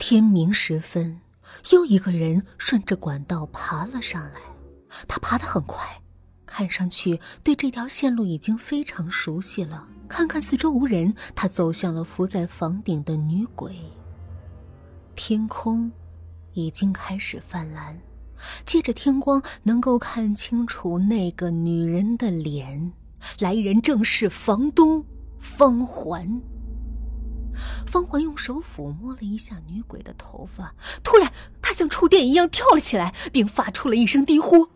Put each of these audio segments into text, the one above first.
天明时分，又一个人顺着管道爬了上来。他爬得很快，看上去对这条线路已经非常熟悉了。看看四周无人，他走向了伏在房顶的女鬼。天空已经开始泛蓝，借着天光能够看清楚那个女人的脸。来人正是房东方环。方环用手抚摸了一下女鬼的头发，突然，她像触电一样跳了起来，并发出了一声低呼：“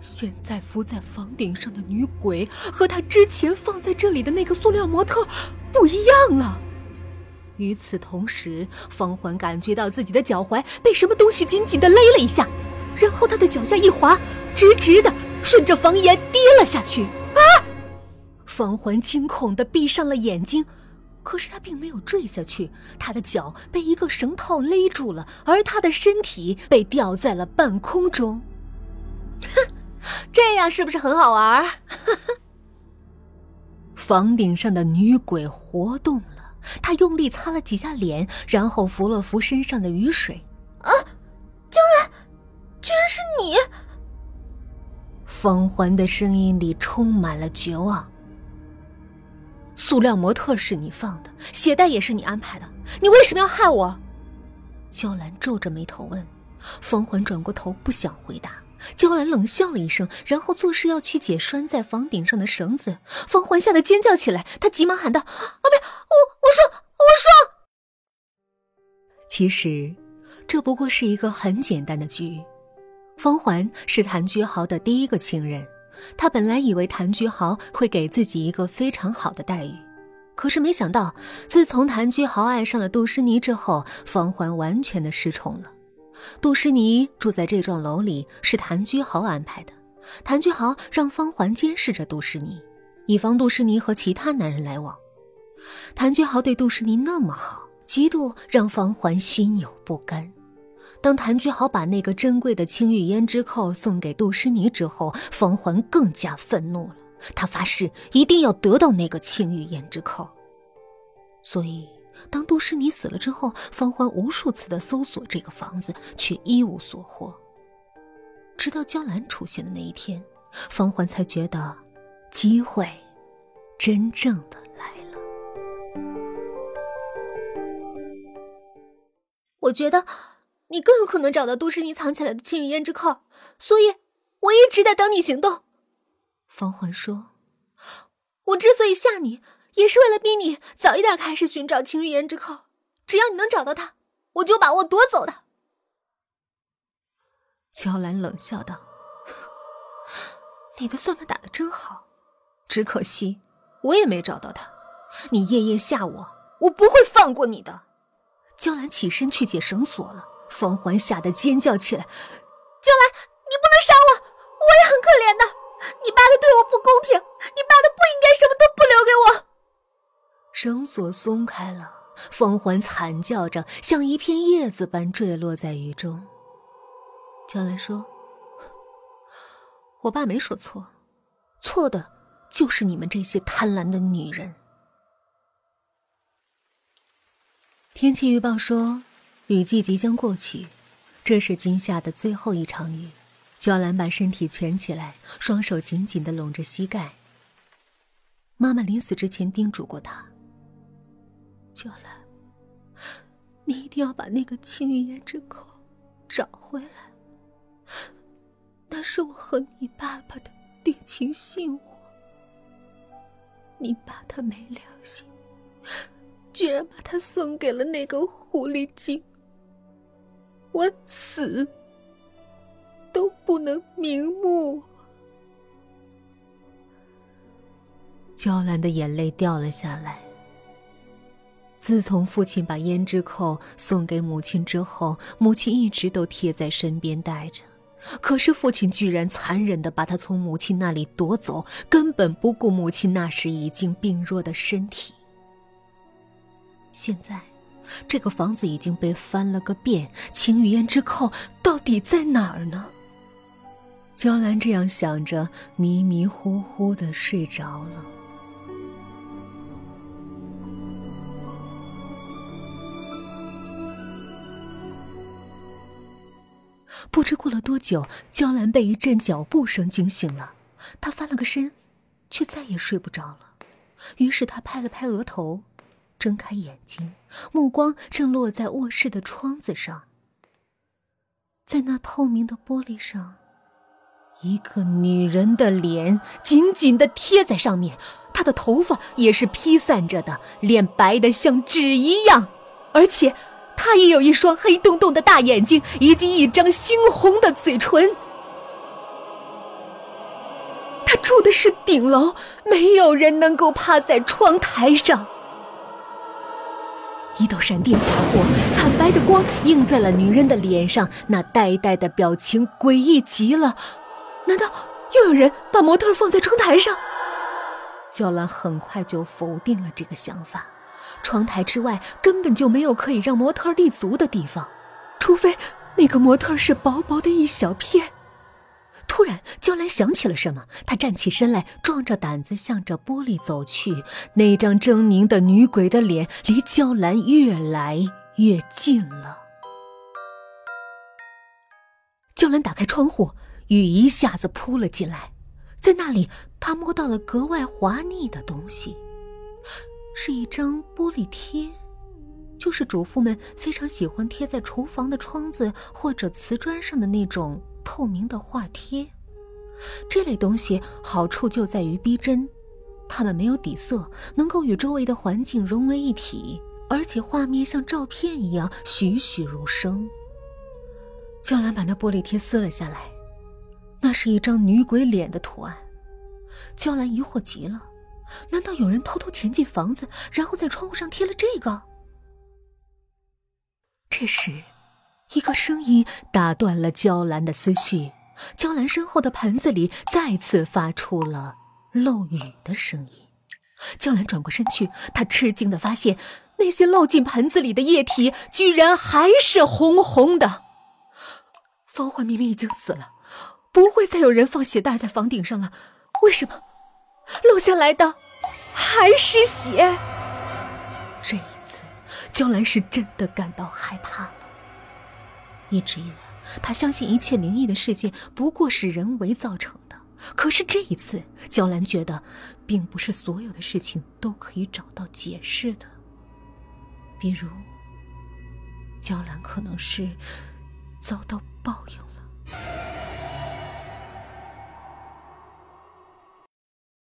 现在伏在房顶上的女鬼和她之前放在这里的那个塑料模特不一样了。”与此同时，方环感觉到自己的脚踝被什么东西紧紧的勒了一下，然后他的脚下一滑，直直的顺着房檐跌了下去。啊！方环惊恐的闭上了眼睛。可是他并没有坠下去，他的脚被一个绳套勒住了，而他的身体被吊在了半空中。哼，这样是不是很好玩？房顶上的女鬼活动了，她用力擦了几下脸，然后扶了扶身上的雨水。啊，江兰，居然是你！方环的声音里充满了绝望。塑料模特是你放的，鞋带也是你安排的，你为什么要害我？娇兰皱着眉头问。方环转过头，不想回答。娇兰冷笑了一声，然后做事要去解拴在房顶上的绳子。方环吓得尖叫起来，他急忙喊道：“啊，别！我我说我说。”其实，这不过是一个很简单的局。方环是谭居豪的第一个情人。他本来以为谭居豪会给自己一个非常好的待遇，可是没想到，自从谭居豪爱上了杜诗妮之后，方环完全的失宠了。杜诗妮住在这幢楼里是谭居豪安排的，谭居豪让方环监视着杜诗妮，以防杜诗妮和其他男人来往。谭居豪对杜诗妮那么好，极度让方环心有不甘。当谭居豪把那个珍贵的青玉胭脂扣送给杜诗妮之后，方环更加愤怒了。他发誓一定要得到那个青玉胭脂扣。所以，当杜诗妮死了之后，方环无数次的搜索这个房子，却一无所获。直到江兰出现的那一天，方环才觉得机会真正的来了。我觉得。你更有可能找到都市妮藏起来的青玉胭脂扣，所以我一直在等你行动。方环说：“我之所以吓你，也是为了逼你早一点开始寻找青玉胭脂扣。只要你能找到它，我就把我夺走它。”娇兰冷笑道：“你的算盘打的真好，只可惜我也没找到它。你夜夜吓我，我不会放过你的。”娇兰起身去解绳索了。方环吓得尖叫起来：“江兰，你不能杀我！我也很可怜的。你爸他对我不公平，你爸他不应该什么都不留给我。”绳索松开了，方环惨叫着，像一片叶子般坠落在雨中。江兰说：“我爸没说错，错的就是你们这些贪婪的女人。”天气预报说。雨季即将过去，这是今夏的最后一场雨。娇兰把身体蜷起来，双手紧紧的拢着膝盖。妈妈临死之前叮嘱过她：“娇兰，你一定要把那个青玉胭脂扣找回来。那是我和你爸爸的定情信物。你爸他没良心，居然把它送给了那个狐狸精。”我死都不能瞑目。娇兰的眼泪掉了下来。自从父亲把胭脂扣送给母亲之后，母亲一直都贴在身边带着，可是父亲居然残忍的把她从母亲那里夺走，根本不顾母亲那时已经病弱的身体。现在。这个房子已经被翻了个遍，秦雨嫣之扣到底在哪儿呢？娇兰这样想着，迷迷糊糊的睡着了。不知过了多久，娇兰被一阵脚步声惊醒了，她翻了个身，却再也睡不着了。于是她拍了拍额头，睁开眼睛，目光正落在卧室的窗子上。在那透明的玻璃上，一个女人的脸紧紧的贴在上面，她的头发也是披散着的，脸白的像纸一样，而且。她也有一双黑洞洞的大眼睛，以及一张猩红的嘴唇。他住的是顶楼，没有人能够趴在窗台上。一道闪电划过，惨白的光映在了女人的脸上，那呆呆的表情诡异极了。难道又有人把模特放在窗台上？娇兰很快就否定了这个想法。窗台之外根本就没有可以让模特立足的地方，除非那个模特是薄薄的一小片。突然，娇兰想起了什么，她站起身来，壮着胆子向着玻璃走去。那张狰狞的女鬼的脸离娇兰越来越近了。娇兰打开窗户，雨一下子扑了进来，在那里，她摸到了格外滑腻的东西。是一张玻璃贴，就是主妇们非常喜欢贴在厨房的窗子或者瓷砖上的那种透明的画贴。这类东西好处就在于逼真，它们没有底色，能够与周围的环境融为一体，而且画面像照片一样栩栩如生。娇兰把那玻璃贴撕了下来，那是一张女鬼脸的图案。娇兰疑惑极了。难道有人偷偷潜进房子，然后在窗户上贴了这个？这时，一个声音打断了娇兰的思绪。娇兰身后的盆子里再次发出了漏雨的声音。娇兰转过身去，她吃惊的发现，那些漏进盆子里的液体居然还是红红的。方焕明明已经死了，不会再有人放血袋在房顶上了。为什么？漏下来的还是血。这一次，娇兰是真的感到害怕了。一直以来，他相信一切灵异的事件不过是人为造成的。可是这一次，娇兰觉得，并不是所有的事情都可以找到解释的。比如，娇兰可能是遭到报应了。